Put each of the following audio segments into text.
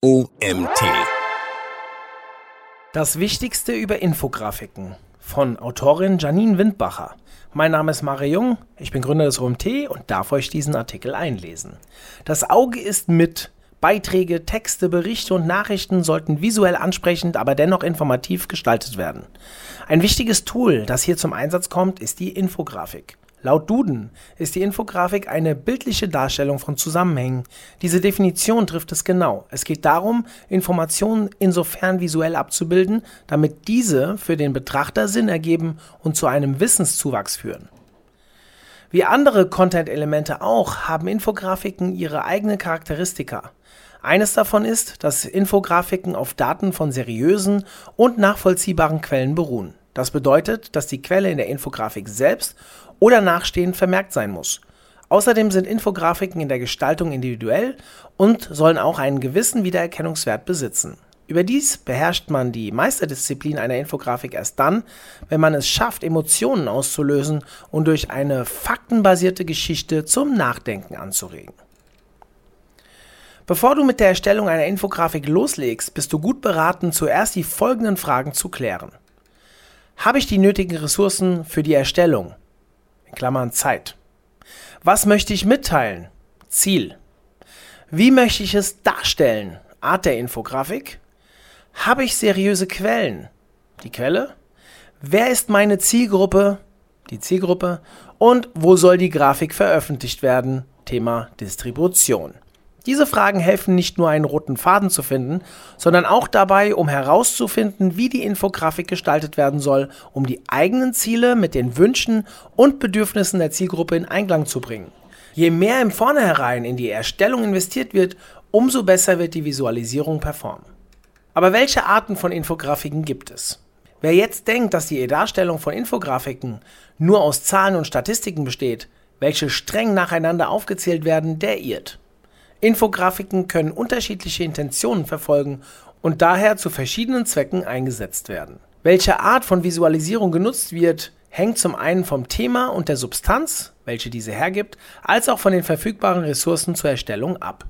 OMT. Das Wichtigste über Infografiken von Autorin Janine Windbacher. Mein Name ist Mario Jung, ich bin Gründer des OMT und darf euch diesen Artikel einlesen. Das Auge ist mit. Beiträge, Texte, Berichte und Nachrichten sollten visuell ansprechend, aber dennoch informativ gestaltet werden. Ein wichtiges Tool, das hier zum Einsatz kommt, ist die Infografik. Laut Duden ist die Infografik eine bildliche Darstellung von Zusammenhängen. Diese Definition trifft es genau. Es geht darum, Informationen insofern visuell abzubilden, damit diese für den Betrachter Sinn ergeben und zu einem Wissenszuwachs führen. Wie andere Content-Elemente auch, haben Infografiken ihre eigene Charakteristika. Eines davon ist, dass Infografiken auf Daten von seriösen und nachvollziehbaren Quellen beruhen. Das bedeutet, dass die Quelle in der Infografik selbst oder nachstehend vermerkt sein muss. Außerdem sind Infografiken in der Gestaltung individuell und sollen auch einen gewissen Wiedererkennungswert besitzen. Überdies beherrscht man die Meisterdisziplin einer Infografik erst dann, wenn man es schafft, Emotionen auszulösen und durch eine faktenbasierte Geschichte zum Nachdenken anzuregen. Bevor du mit der Erstellung einer Infografik loslegst, bist du gut beraten, zuerst die folgenden Fragen zu klären. Habe ich die nötigen Ressourcen für die Erstellung? In Klammern Zeit. Was möchte ich mitteilen? Ziel. Wie möchte ich es darstellen? Art der Infografik. Habe ich seriöse Quellen? Die Quelle. Wer ist meine Zielgruppe? Die Zielgruppe. Und wo soll die Grafik veröffentlicht werden? Thema Distribution. Diese Fragen helfen nicht nur einen roten Faden zu finden, sondern auch dabei, um herauszufinden, wie die Infografik gestaltet werden soll, um die eigenen Ziele mit den Wünschen und Bedürfnissen der Zielgruppe in Einklang zu bringen. Je mehr im Vornherein in die Erstellung investiert wird, umso besser wird die Visualisierung performen. Aber welche Arten von Infografiken gibt es? Wer jetzt denkt, dass die Darstellung von Infografiken nur aus Zahlen und Statistiken besteht, welche streng nacheinander aufgezählt werden, der irrt. Infografiken können unterschiedliche Intentionen verfolgen und daher zu verschiedenen Zwecken eingesetzt werden. Welche Art von Visualisierung genutzt wird, hängt zum einen vom Thema und der Substanz, welche diese hergibt, als auch von den verfügbaren Ressourcen zur Erstellung ab.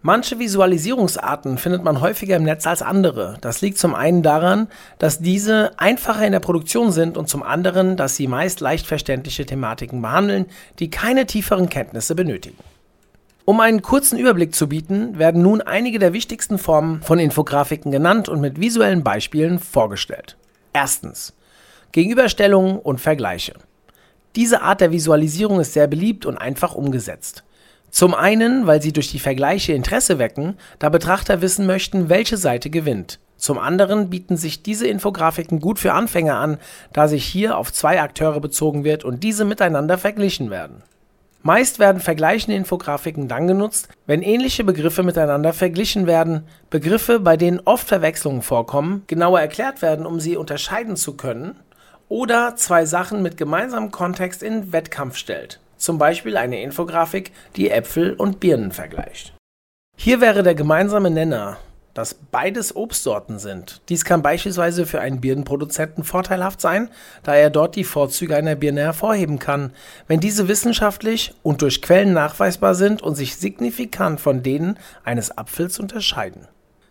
Manche Visualisierungsarten findet man häufiger im Netz als andere. Das liegt zum einen daran, dass diese einfacher in der Produktion sind und zum anderen, dass sie meist leicht verständliche Thematiken behandeln, die keine tieferen Kenntnisse benötigen. Um einen kurzen Überblick zu bieten, werden nun einige der wichtigsten Formen von Infografiken genannt und mit visuellen Beispielen vorgestellt. Erstens. Gegenüberstellungen und Vergleiche. Diese Art der Visualisierung ist sehr beliebt und einfach umgesetzt. Zum einen, weil sie durch die Vergleiche Interesse wecken, da Betrachter wissen möchten, welche Seite gewinnt. Zum anderen bieten sich diese Infografiken gut für Anfänger an, da sich hier auf zwei Akteure bezogen wird und diese miteinander verglichen werden. Meist werden vergleichende Infografiken dann genutzt, wenn ähnliche Begriffe miteinander verglichen werden, Begriffe, bei denen oft Verwechslungen vorkommen, genauer erklärt werden, um sie unterscheiden zu können, oder zwei Sachen mit gemeinsamem Kontext in Wettkampf stellt, zum Beispiel eine Infografik, die Äpfel und Birnen vergleicht. Hier wäre der gemeinsame Nenner dass beides Obstsorten sind. Dies kann beispielsweise für einen Birnenproduzenten vorteilhaft sein, da er dort die Vorzüge einer Birne hervorheben kann, wenn diese wissenschaftlich und durch Quellen nachweisbar sind und sich signifikant von denen eines Apfels unterscheiden.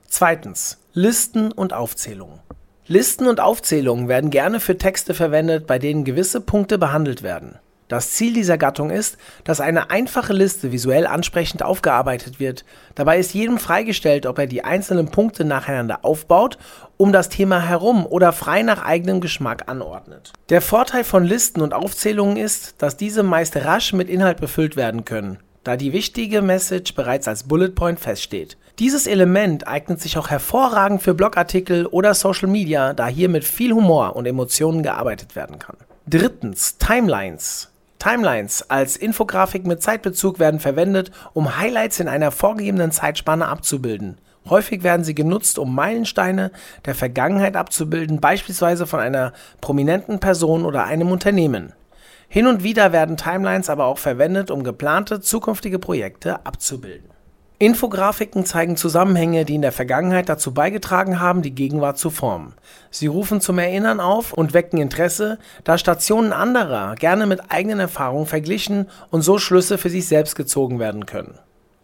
Zweitens. Listen und Aufzählungen. Listen und Aufzählungen werden gerne für Texte verwendet, bei denen gewisse Punkte behandelt werden. Das Ziel dieser Gattung ist, dass eine einfache Liste visuell ansprechend aufgearbeitet wird. Dabei ist jedem freigestellt, ob er die einzelnen Punkte nacheinander aufbaut, um das Thema herum oder frei nach eigenem Geschmack anordnet. Der Vorteil von Listen und Aufzählungen ist, dass diese meist rasch mit Inhalt befüllt werden können, da die wichtige Message bereits als Bullet Point feststeht. Dieses Element eignet sich auch hervorragend für Blogartikel oder Social Media, da hier mit viel Humor und Emotionen gearbeitet werden kann. Drittens, Timelines. Timelines als Infografik mit Zeitbezug werden verwendet, um Highlights in einer vorgegebenen Zeitspanne abzubilden. Häufig werden sie genutzt, um Meilensteine der Vergangenheit abzubilden, beispielsweise von einer prominenten Person oder einem Unternehmen. Hin und wieder werden Timelines aber auch verwendet, um geplante zukünftige Projekte abzubilden. Infografiken zeigen Zusammenhänge, die in der Vergangenheit dazu beigetragen haben, die Gegenwart zu formen. Sie rufen zum Erinnern auf und wecken Interesse, da Stationen anderer gerne mit eigenen Erfahrungen verglichen und so Schlüsse für sich selbst gezogen werden können.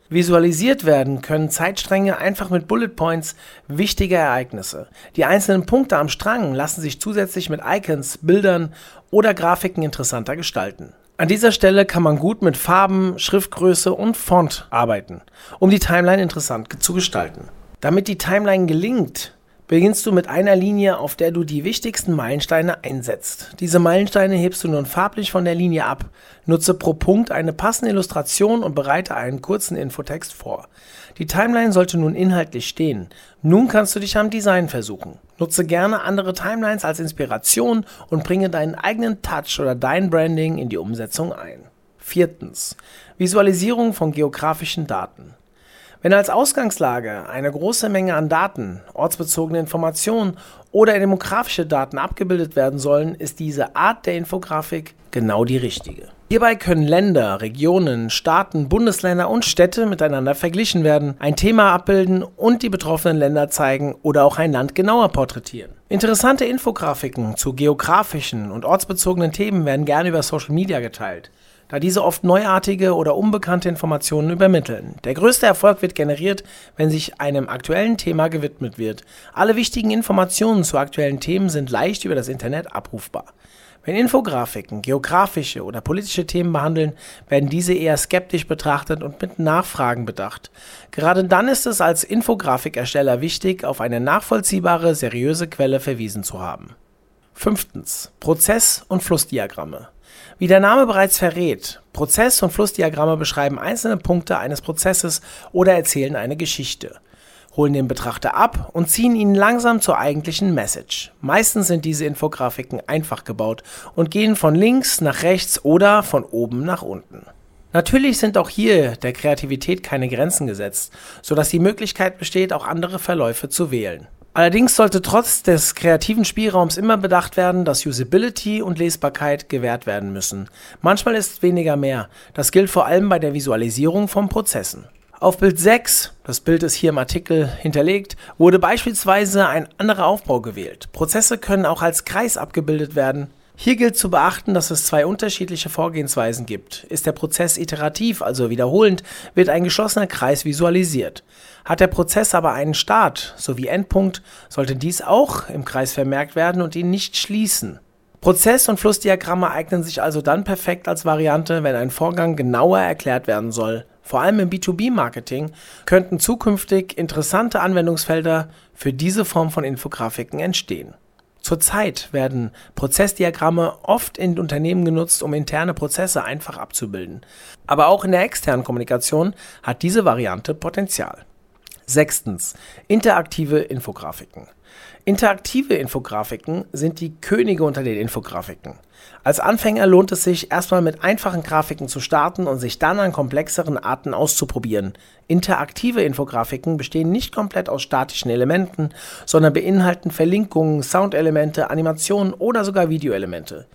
Visualisiert werden können Zeitstränge einfach mit Bullet Points wichtiger Ereignisse. Die einzelnen Punkte am Strang lassen sich zusätzlich mit Icons, Bildern oder Grafiken interessanter gestalten. An dieser Stelle kann man gut mit Farben, Schriftgröße und Font arbeiten, um die Timeline interessant zu gestalten. Damit die Timeline gelingt, beginnst du mit einer Linie, auf der du die wichtigsten Meilensteine einsetzt. Diese Meilensteine hebst du nun farblich von der Linie ab. Nutze pro Punkt eine passende Illustration und bereite einen kurzen Infotext vor. Die Timeline sollte nun inhaltlich stehen. Nun kannst du dich am Design versuchen. Nutze gerne andere Timelines als Inspiration und bringe deinen eigenen Touch oder dein Branding in die Umsetzung ein. Viertens. Visualisierung von geografischen Daten. Wenn als Ausgangslage eine große Menge an Daten, ortsbezogene Informationen oder demografische Daten abgebildet werden sollen, ist diese Art der Infografik genau die richtige. Hierbei können Länder, Regionen, Staaten, Bundesländer und Städte miteinander verglichen werden, ein Thema abbilden und die betroffenen Länder zeigen oder auch ein Land genauer porträtieren. Interessante Infografiken zu geografischen und ortsbezogenen Themen werden gerne über Social Media geteilt da diese oft neuartige oder unbekannte Informationen übermitteln. Der größte Erfolg wird generiert, wenn sich einem aktuellen Thema gewidmet wird. Alle wichtigen Informationen zu aktuellen Themen sind leicht über das Internet abrufbar. Wenn Infografiken geografische oder politische Themen behandeln, werden diese eher skeptisch betrachtet und mit Nachfragen bedacht. Gerade dann ist es als Infografikersteller wichtig, auf eine nachvollziehbare, seriöse Quelle verwiesen zu haben. Fünftens. Prozess- und Flussdiagramme. Wie der Name bereits verrät, Prozess- und Flussdiagramme beschreiben einzelne Punkte eines Prozesses oder erzählen eine Geschichte, holen den Betrachter ab und ziehen ihn langsam zur eigentlichen Message. Meistens sind diese Infografiken einfach gebaut und gehen von links nach rechts oder von oben nach unten. Natürlich sind auch hier der Kreativität keine Grenzen gesetzt, sodass die Möglichkeit besteht, auch andere Verläufe zu wählen. Allerdings sollte trotz des kreativen Spielraums immer bedacht werden, dass Usability und Lesbarkeit gewährt werden müssen. Manchmal ist weniger mehr. Das gilt vor allem bei der Visualisierung von Prozessen. Auf Bild 6, das Bild ist hier im Artikel hinterlegt, wurde beispielsweise ein anderer Aufbau gewählt. Prozesse können auch als Kreis abgebildet werden. Hier gilt zu beachten, dass es zwei unterschiedliche Vorgehensweisen gibt. Ist der Prozess iterativ, also wiederholend, wird ein geschlossener Kreis visualisiert. Hat der Prozess aber einen Start sowie Endpunkt, sollte dies auch im Kreis vermerkt werden und ihn nicht schließen. Prozess- und Flussdiagramme eignen sich also dann perfekt als Variante, wenn ein Vorgang genauer erklärt werden soll. Vor allem im B2B-Marketing könnten zukünftig interessante Anwendungsfelder für diese Form von Infografiken entstehen. Zurzeit werden Prozessdiagramme oft in Unternehmen genutzt, um interne Prozesse einfach abzubilden. Aber auch in der externen Kommunikation hat diese Variante Potenzial. Sechstens. Interaktive Infografiken. Interaktive Infografiken sind die Könige unter den Infografiken. Als Anfänger lohnt es sich, erstmal mit einfachen Grafiken zu starten und sich dann an komplexeren Arten auszuprobieren. Interaktive Infografiken bestehen nicht komplett aus statischen Elementen, sondern beinhalten Verlinkungen, Soundelemente, Animationen oder sogar Videoelemente.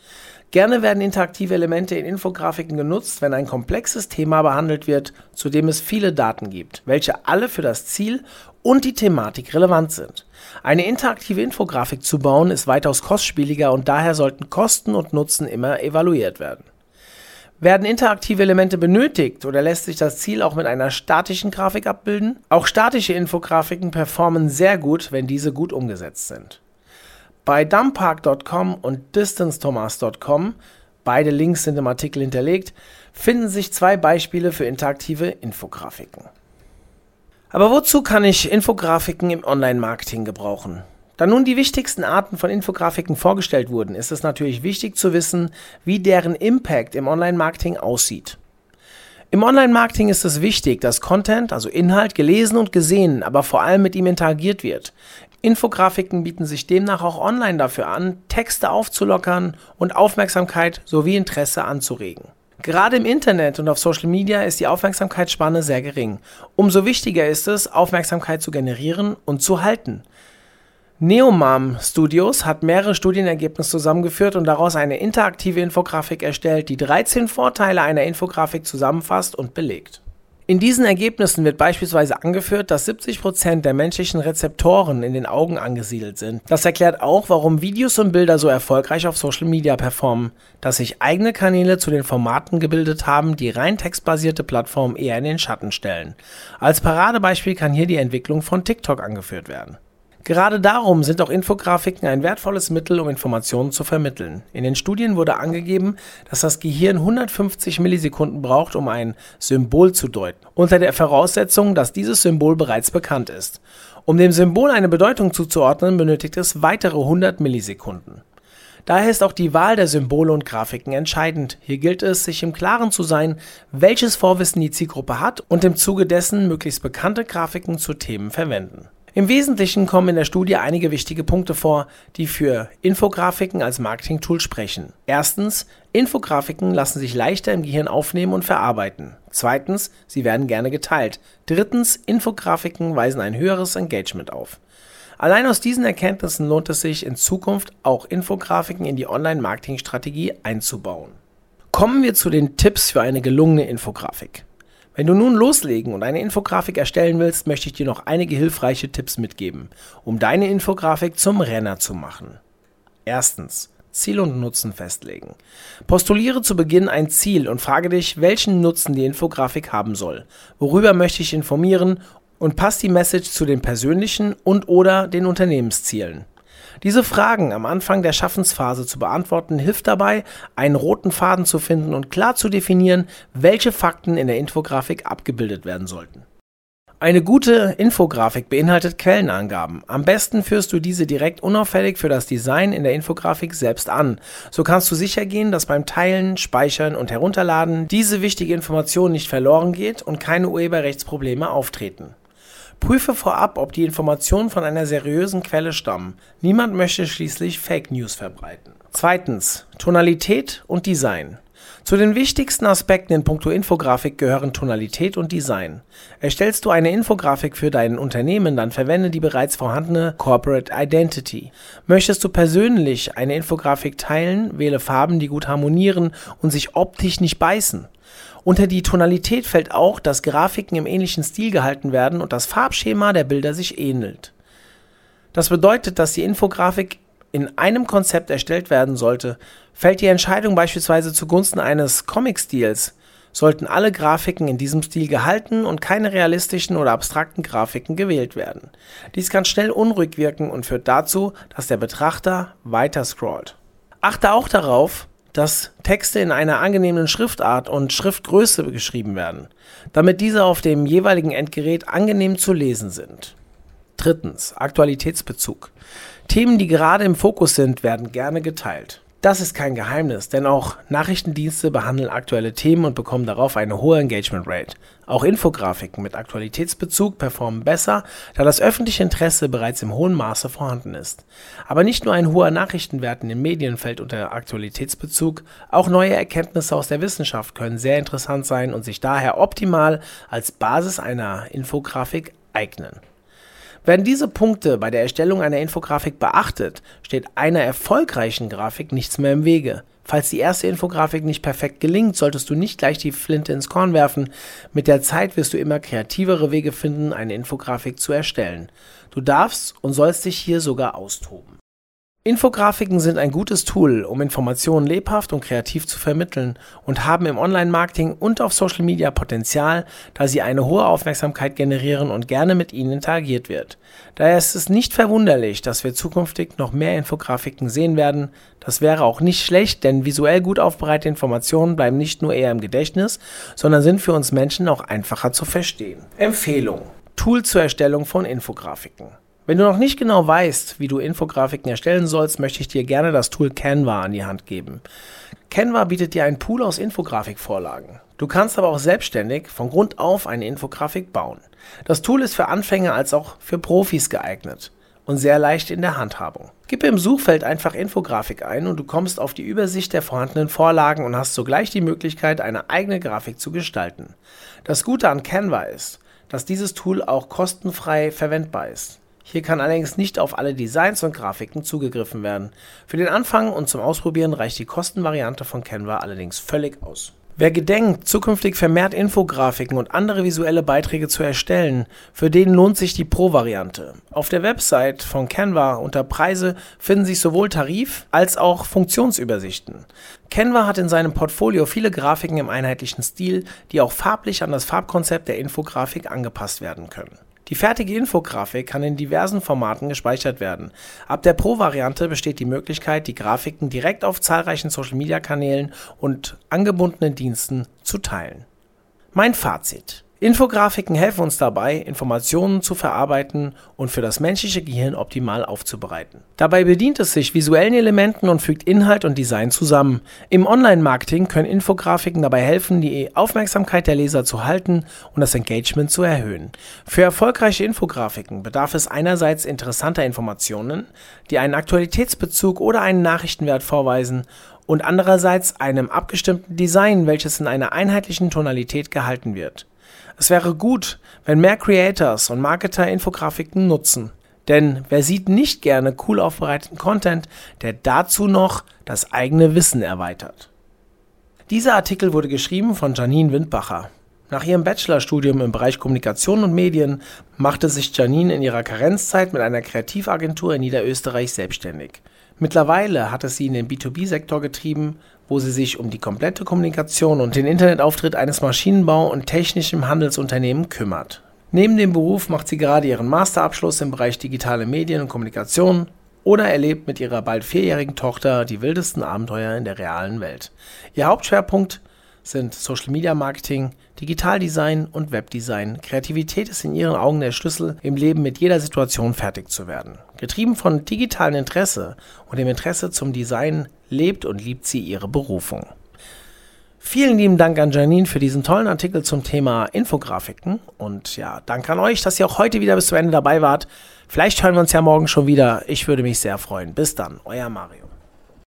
Gerne werden interaktive Elemente in Infografiken genutzt, wenn ein komplexes Thema behandelt wird, zu dem es viele Daten gibt, welche alle für das Ziel und die Thematik relevant sind. Eine interaktive Infografik zu bauen ist weitaus kostspieliger und daher sollten Kosten und Nutzen immer evaluiert werden. Werden interaktive Elemente benötigt oder lässt sich das Ziel auch mit einer statischen Grafik abbilden? Auch statische Infografiken performen sehr gut, wenn diese gut umgesetzt sind. Bei dumppark.com und distancethomas.com, beide Links sind im Artikel hinterlegt, finden sich zwei Beispiele für interaktive Infografiken. Aber wozu kann ich Infografiken im Online-Marketing gebrauchen? Da nun die wichtigsten Arten von Infografiken vorgestellt wurden, ist es natürlich wichtig zu wissen, wie deren Impact im Online-Marketing aussieht. Im Online-Marketing ist es wichtig, dass Content, also Inhalt, gelesen und gesehen, aber vor allem mit ihm interagiert wird. Infografiken bieten sich demnach auch online dafür an, Texte aufzulockern und Aufmerksamkeit sowie Interesse anzuregen. Gerade im Internet und auf Social Media ist die Aufmerksamkeitsspanne sehr gering. Umso wichtiger ist es, Aufmerksamkeit zu generieren und zu halten. Neomam Studios hat mehrere Studienergebnisse zusammengeführt und daraus eine interaktive Infografik erstellt, die 13 Vorteile einer Infografik zusammenfasst und belegt. In diesen Ergebnissen wird beispielsweise angeführt, dass 70 Prozent der menschlichen Rezeptoren in den Augen angesiedelt sind. Das erklärt auch, warum Videos und Bilder so erfolgreich auf Social Media performen, dass sich eigene Kanäle zu den Formaten gebildet haben, die rein textbasierte Plattformen eher in den Schatten stellen. Als Paradebeispiel kann hier die Entwicklung von TikTok angeführt werden. Gerade darum sind auch Infografiken ein wertvolles Mittel, um Informationen zu vermitteln. In den Studien wurde angegeben, dass das Gehirn 150 Millisekunden braucht, um ein Symbol zu deuten, unter der Voraussetzung, dass dieses Symbol bereits bekannt ist. Um dem Symbol eine Bedeutung zuzuordnen, benötigt es weitere 100 Millisekunden. Daher ist auch die Wahl der Symbole und Grafiken entscheidend. Hier gilt es, sich im Klaren zu sein, welches Vorwissen die Zielgruppe hat und im Zuge dessen möglichst bekannte Grafiken zu Themen verwenden. Im Wesentlichen kommen in der Studie einige wichtige Punkte vor, die für Infografiken als Marketing-Tool sprechen. Erstens, Infografiken lassen sich leichter im Gehirn aufnehmen und verarbeiten. Zweitens, sie werden gerne geteilt. Drittens, Infografiken weisen ein höheres Engagement auf. Allein aus diesen Erkenntnissen lohnt es sich in Zukunft auch Infografiken in die Online-Marketing-Strategie einzubauen. Kommen wir zu den Tipps für eine gelungene Infografik. Wenn du nun loslegen und eine Infografik erstellen willst, möchte ich dir noch einige hilfreiche Tipps mitgeben, um deine Infografik zum Renner zu machen. Erstens. Ziel und Nutzen festlegen. Postuliere zu Beginn ein Ziel und frage dich, welchen Nutzen die Infografik haben soll. Worüber möchte ich informieren und passt die Message zu den persönlichen und oder den Unternehmenszielen. Diese Fragen am Anfang der Schaffensphase zu beantworten, hilft dabei, einen roten Faden zu finden und klar zu definieren, welche Fakten in der Infografik abgebildet werden sollten. Eine gute Infografik beinhaltet Quellenangaben. Am besten führst du diese direkt unauffällig für das Design in der Infografik selbst an. So kannst du sicher gehen, dass beim Teilen, Speichern und Herunterladen diese wichtige Information nicht verloren geht und keine Urheberrechtsprobleme auftreten. Prüfe vorab, ob die Informationen von einer seriösen Quelle stammen. Niemand möchte schließlich Fake News verbreiten. Zweitens. Tonalität und Design. Zu den wichtigsten Aspekten in puncto Infografik gehören Tonalität und Design. Erstellst du eine Infografik für dein Unternehmen, dann verwende die bereits vorhandene Corporate Identity. Möchtest du persönlich eine Infografik teilen, wähle Farben, die gut harmonieren und sich optisch nicht beißen. Unter die Tonalität fällt auch, dass Grafiken im ähnlichen Stil gehalten werden und das Farbschema der Bilder sich ähnelt. Das bedeutet, dass die Infografik in einem Konzept erstellt werden sollte. Fällt die Entscheidung beispielsweise zugunsten eines Comic-Stils, sollten alle Grafiken in diesem Stil gehalten und keine realistischen oder abstrakten Grafiken gewählt werden. Dies kann schnell unruhig wirken und führt dazu, dass der Betrachter weiter scrollt. Achte auch darauf, dass Texte in einer angenehmen Schriftart und Schriftgröße geschrieben werden, damit diese auf dem jeweiligen Endgerät angenehm zu lesen sind. Drittens. Aktualitätsbezug. Themen, die gerade im Fokus sind, werden gerne geteilt. Das ist kein Geheimnis, denn auch Nachrichtendienste behandeln aktuelle Themen und bekommen darauf eine hohe Engagement Rate. Auch Infografiken mit Aktualitätsbezug performen besser, da das öffentliche Interesse bereits im hohen Maße vorhanden ist. Aber nicht nur ein hoher Nachrichtenwert in den Medien fällt unter Aktualitätsbezug, auch neue Erkenntnisse aus der Wissenschaft können sehr interessant sein und sich daher optimal als Basis einer Infografik eignen. Werden diese Punkte bei der Erstellung einer Infografik beachtet, steht einer erfolgreichen Grafik nichts mehr im Wege. Falls die erste Infografik nicht perfekt gelingt, solltest du nicht gleich die Flinte ins Korn werfen. Mit der Zeit wirst du immer kreativere Wege finden, eine Infografik zu erstellen. Du darfst und sollst dich hier sogar austoben. Infografiken sind ein gutes Tool, um Informationen lebhaft und kreativ zu vermitteln und haben im Online-Marketing und auf Social Media Potenzial, da sie eine hohe Aufmerksamkeit generieren und gerne mit ihnen interagiert wird. Daher ist es nicht verwunderlich, dass wir zukünftig noch mehr Infografiken sehen werden. Das wäre auch nicht schlecht, denn visuell gut aufbereitete Informationen bleiben nicht nur eher im Gedächtnis, sondern sind für uns Menschen auch einfacher zu verstehen. Empfehlung. Tool zur Erstellung von Infografiken. Wenn du noch nicht genau weißt, wie du Infografiken erstellen sollst, möchte ich dir gerne das Tool Canva an die Hand geben. Canva bietet dir einen Pool aus Infografikvorlagen. Du kannst aber auch selbstständig von Grund auf eine Infografik bauen. Das Tool ist für Anfänger als auch für Profis geeignet und sehr leicht in der Handhabung. Gib im Suchfeld einfach Infografik ein und du kommst auf die Übersicht der vorhandenen Vorlagen und hast sogleich die Möglichkeit, eine eigene Grafik zu gestalten. Das Gute an Canva ist, dass dieses Tool auch kostenfrei verwendbar ist. Hier kann allerdings nicht auf alle Designs und Grafiken zugegriffen werden. Für den Anfang und zum Ausprobieren reicht die Kostenvariante von Canva allerdings völlig aus. Wer gedenkt, zukünftig vermehrt Infografiken und andere visuelle Beiträge zu erstellen, für den lohnt sich die Pro-Variante. Auf der Website von Canva unter Preise finden sich sowohl Tarif- als auch Funktionsübersichten. Canva hat in seinem Portfolio viele Grafiken im einheitlichen Stil, die auch farblich an das Farbkonzept der Infografik angepasst werden können. Die fertige Infografik kann in diversen Formaten gespeichert werden. Ab der Pro-Variante besteht die Möglichkeit, die Grafiken direkt auf zahlreichen Social-Media-Kanälen und angebundenen Diensten zu teilen. Mein Fazit. Infografiken helfen uns dabei, Informationen zu verarbeiten und für das menschliche Gehirn optimal aufzubereiten. Dabei bedient es sich visuellen Elementen und fügt Inhalt und Design zusammen. Im Online-Marketing können Infografiken dabei helfen, die Aufmerksamkeit der Leser zu halten und das Engagement zu erhöhen. Für erfolgreiche Infografiken bedarf es einerseits interessanter Informationen, die einen Aktualitätsbezug oder einen Nachrichtenwert vorweisen und andererseits einem abgestimmten Design, welches in einer einheitlichen Tonalität gehalten wird. Es wäre gut, wenn mehr Creators und Marketer Infografiken nutzen. Denn wer sieht nicht gerne cool aufbereiteten Content, der dazu noch das eigene Wissen erweitert? Dieser Artikel wurde geschrieben von Janine Windbacher. Nach ihrem Bachelorstudium im Bereich Kommunikation und Medien machte sich Janine in ihrer Karenzzeit mit einer Kreativagentur in Niederösterreich selbstständig. Mittlerweile hat es sie in den B2B-Sektor getrieben, wo sie sich um die komplette Kommunikation und den Internetauftritt eines Maschinenbau- und technischen Handelsunternehmens kümmert. Neben dem Beruf macht sie gerade ihren Masterabschluss im Bereich digitale Medien und Kommunikation oder erlebt mit ihrer bald vierjährigen Tochter die wildesten Abenteuer in der realen Welt. Ihr Hauptschwerpunkt sind Social Media Marketing, Digitaldesign und Webdesign. Kreativität ist in ihren Augen der Schlüssel, im Leben mit jeder Situation fertig zu werden. Getrieben von digitalem Interesse und dem Interesse zum Design lebt und liebt sie ihre Berufung. Vielen lieben Dank an Janine für diesen tollen Artikel zum Thema Infografiken. Und ja, danke an euch, dass ihr auch heute wieder bis zum Ende dabei wart. Vielleicht hören wir uns ja morgen schon wieder. Ich würde mich sehr freuen. Bis dann, euer Mario.